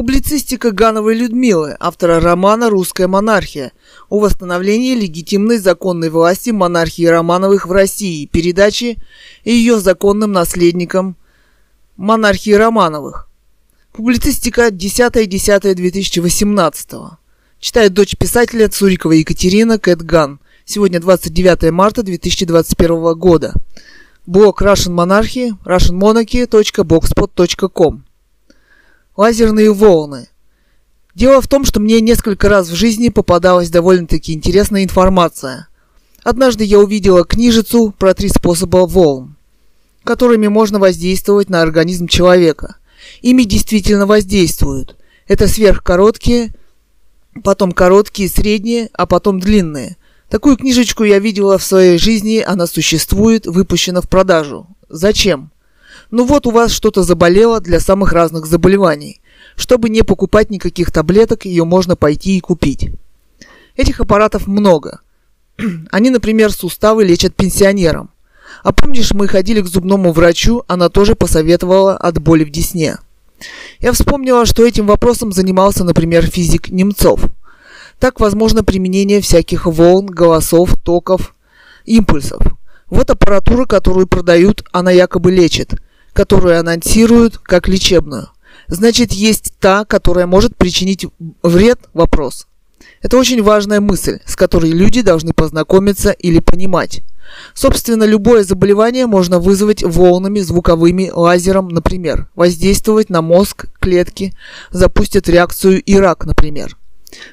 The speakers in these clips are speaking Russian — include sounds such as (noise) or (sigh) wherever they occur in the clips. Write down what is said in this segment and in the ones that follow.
Публицистика Гановой Людмилы, автора романа «Русская монархия» о восстановлении легитимной законной власти монархии Романовых в России, передачи ее законным наследникам монархии Романовых. Публицистика 10.10.2018. Читает дочь писателя Цурикова Екатерина Кэтган. Сегодня 29 марта 2021 года. Блог Russian Monarchy, russianmonarchy.blogspot.com Лазерные волны. Дело в том, что мне несколько раз в жизни попадалась довольно-таки интересная информация. Однажды я увидела книжицу про три способа волн, которыми можно воздействовать на организм человека. Ими действительно воздействуют. Это сверхкороткие, потом короткие, средние, а потом длинные. Такую книжечку я видела в своей жизни, она существует, выпущена в продажу. Зачем? Ну вот у вас что-то заболело для самых разных заболеваний. Чтобы не покупать никаких таблеток, ее можно пойти и купить. Этих аппаратов много. (clears throat) Они, например, суставы лечат пенсионерам. А помнишь, мы ходили к зубному врачу, она тоже посоветовала от боли в десне. Я вспомнила, что этим вопросом занимался, например, физик Немцов. Так возможно применение всяких волн, голосов, токов, импульсов. Вот аппаратура, которую продают, она якобы лечит – которую анонсируют как лечебную. Значит, есть та, которая может причинить вред? Вопрос. Это очень важная мысль, с которой люди должны познакомиться или понимать. Собственно, любое заболевание можно вызвать волнами звуковыми, лазером, например. Воздействовать на мозг, клетки, запустят реакцию и рак, например.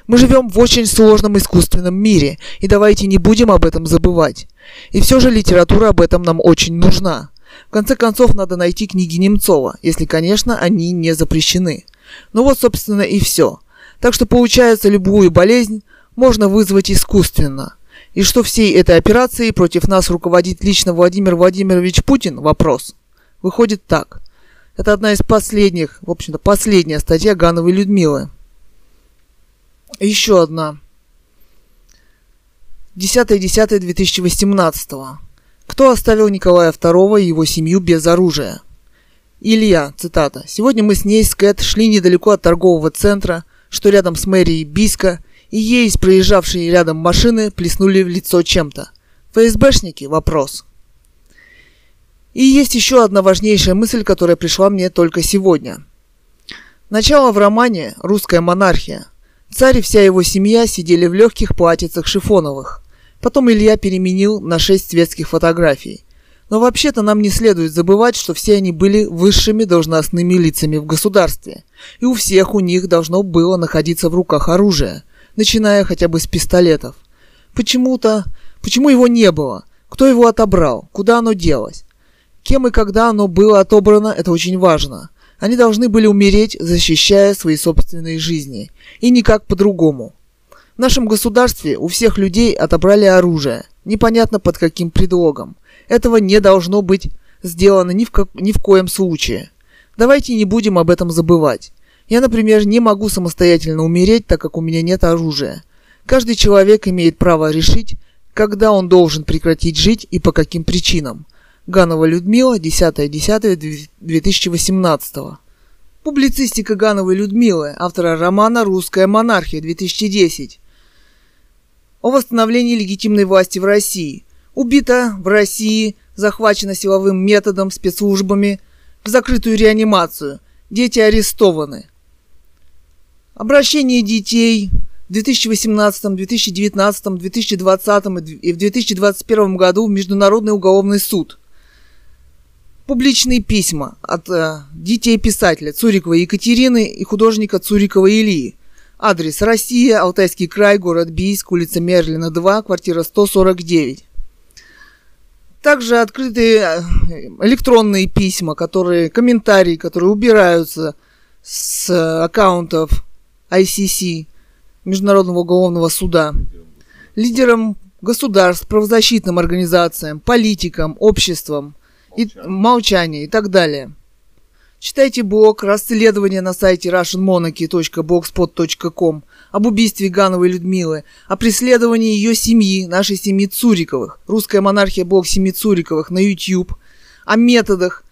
Мы живем в очень сложном искусственном мире, и давайте не будем об этом забывать. И все же литература об этом нам очень нужна. В конце концов, надо найти книги Немцова, если, конечно, они не запрещены. Ну вот, собственно, и все. Так что, получается, любую болезнь можно вызвать искусственно. И что всей этой операцией против нас руководит лично Владимир Владимирович Путин? Вопрос. Выходит так. Это одна из последних, в общем-то, последняя статья Гановой Людмилы. Еще одна. 10.10.2018. Кто оставил Николая II и его семью без оружия? Илья, цитата. «Сегодня мы с ней, с Кэт, шли недалеко от торгового центра, что рядом с мэрией Биска, и ей, проезжавшие рядом машины, плеснули в лицо чем-то. ФСБшники? Вопрос». И есть еще одна важнейшая мысль, которая пришла мне только сегодня. Начало в романе «Русская монархия». Царь и вся его семья сидели в легких платьицах шифоновых – Потом Илья переменил на шесть светских фотографий. Но вообще-то нам не следует забывать, что все они были высшими должностными лицами в государстве. И у всех у них должно было находиться в руках оружие, начиная хотя бы с пистолетов. Почему-то... Почему его не было? Кто его отобрал? Куда оно делось? Кем и когда оно было отобрано, это очень важно. Они должны были умереть, защищая свои собственные жизни. И никак по-другому. В нашем государстве у всех людей отобрали оружие, непонятно под каким предлогом. Этого не должно быть сделано ни в, ко- ни в коем случае. Давайте не будем об этом забывать. Я, например, не могу самостоятельно умереть, так как у меня нет оружия. Каждый человек имеет право решить, когда он должен прекратить жить и по каким причинам. Ганова Людмила, 10.10.2018. Публицистика Гановой Людмилы, автора романа «Русская монархия» 2010 о восстановлении легитимной власти в России. Убита в России, захвачена силовым методом спецслужбами в закрытую реанимацию. Дети арестованы. Обращение детей в 2018, 2019, 2020 и в 2021 году в Международный уголовный суд. Публичные письма от э, детей писателя Цурикова Екатерины и художника Цурикова Ильи Адрес Россия, Алтайский край, город Бийск, улица Мерлина 2, квартира 149. Также открытые э, электронные письма, которые, комментарии, которые убираются с аккаунтов ICC, Международного уголовного суда, лидерам государств, правозащитным организациям, политикам, обществам, и, молчание и так далее. Читайте блог «Расследование» на сайте russianmonarchy.blogspot.com об убийстве Гановой Людмилы, о преследовании ее семьи, нашей семьи Цуриковых, русская монархия блог семьи Цуриковых на YouTube, о методах.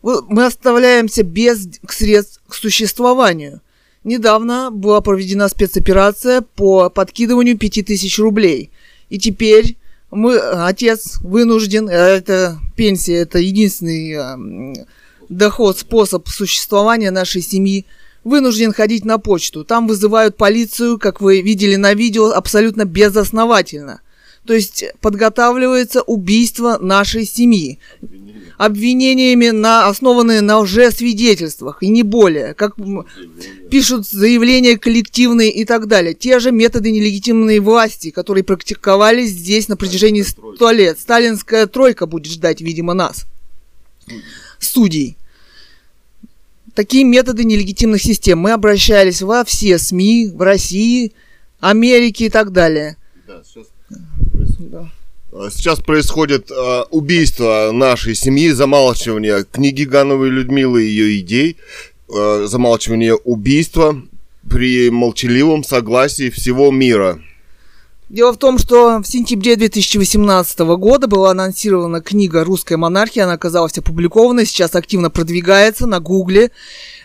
Мы оставляемся без средств к существованию. недавно была проведена спецоперация по подкидыванию 5000 рублей. И теперь мы, отец вынужден, это пенсия, это единственный э, доход, способ существования нашей семьи, вынужден ходить на почту. Там вызывают полицию, как вы видели на видео, абсолютно безосновательно. То есть подготавливается убийство нашей семьи. Обвинениями, на, основанные на лжесвидетельствах, и не более. Как пишут заявления коллективные и так далее. Те же методы нелегитимной власти, которые практиковались здесь на протяжении сто лет. Сталинская тройка будет ждать, видимо, нас. Судей такие методы нелегитимных систем. Мы обращались во все СМИ, в России, Америке и так далее. Да, сейчас, да. сейчас происходит э, убийство нашей семьи, замалчивание книги Гановой Людмилы и ее идей, э, замалчивание убийства при молчаливом согласии всего мира. Дело в том, что в сентябре 2018 года была анонсирована книга «Русская монархия». Она оказалась опубликованной, сейчас активно продвигается на Гугле.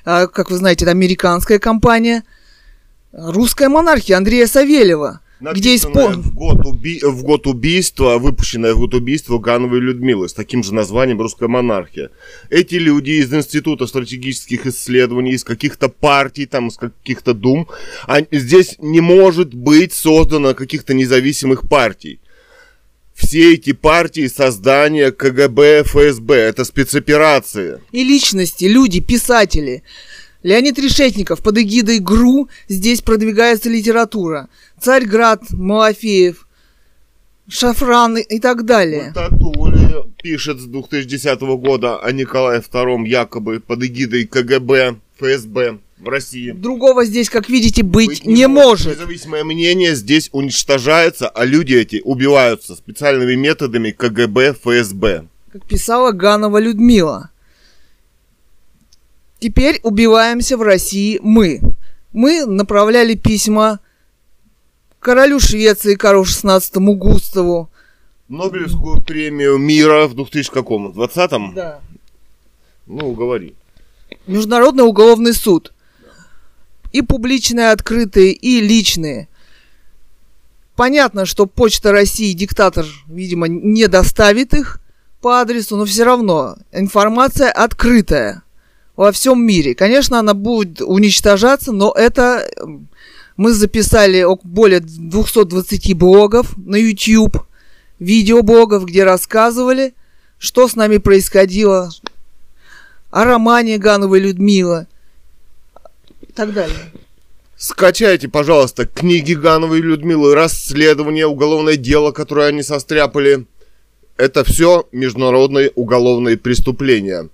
А, как вы знаете, это американская компания. «Русская монархия» Андрея Савельева где испо... в, год уби... в год убийства, выпущенная в год убийства Гановой Людмилы с таким же названием «Русская монархия». Эти люди из Института стратегических исследований, из каких-то партий, там, из каких-то дум, а здесь не может быть создано каких-то независимых партий. Все эти партии создания КГБ, ФСБ, это спецоперации. И личности, люди, писатели. Леонид Решетников под эгидой ГРУ здесь продвигается литература. Царьград, Малафеев, Шафран и так далее. Татули пишет с 2010 года о Николае II якобы под эгидой КГБ, ФСБ в России. Другого здесь, как видите, быть, быть не, не может. Независимое мнение здесь уничтожается, а люди эти убиваются специальными методами КГБ, ФСБ. Как писала Ганова Людмила. Теперь убиваемся в России мы. Мы направляли письма королю Швеции Карлу XVI Густаву. Нобелевскую премию мира в 2000 каком? 20-м? Да. Ну, говори. Международный уголовный суд. И публичные, открытые, и личные. Понятно, что Почта России диктатор, видимо, не доставит их по адресу, но все равно информация открытая во всем мире. Конечно, она будет уничтожаться, но это мы записали более 220 блогов на YouTube, видеоблогов, где рассказывали, что с нами происходило, о романе Гановой Людмила и так далее. Скачайте, пожалуйста, книги Гановой Людмилы, расследование, уголовное дело, которое они состряпали. Это все международные уголовные преступления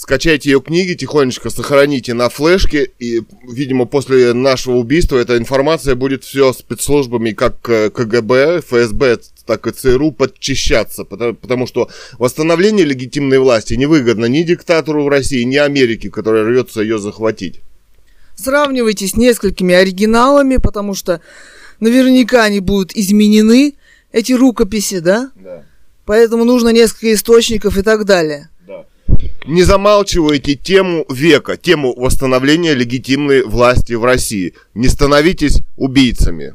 скачайте ее книги, тихонечко сохраните на флешке, и, видимо, после нашего убийства эта информация будет все спецслужбами как э, КГБ, ФСБ, так и ЦРУ подчищаться, потому, потому что восстановление легитимной власти невыгодно ни диктатору в России, ни Америке, которая рвется ее захватить. Сравнивайте с несколькими оригиналами, потому что наверняка они будут изменены, эти рукописи, да? Да. Поэтому нужно несколько источников и так далее не замалчивайте тему века, тему восстановления легитимной власти в России. Не становитесь убийцами.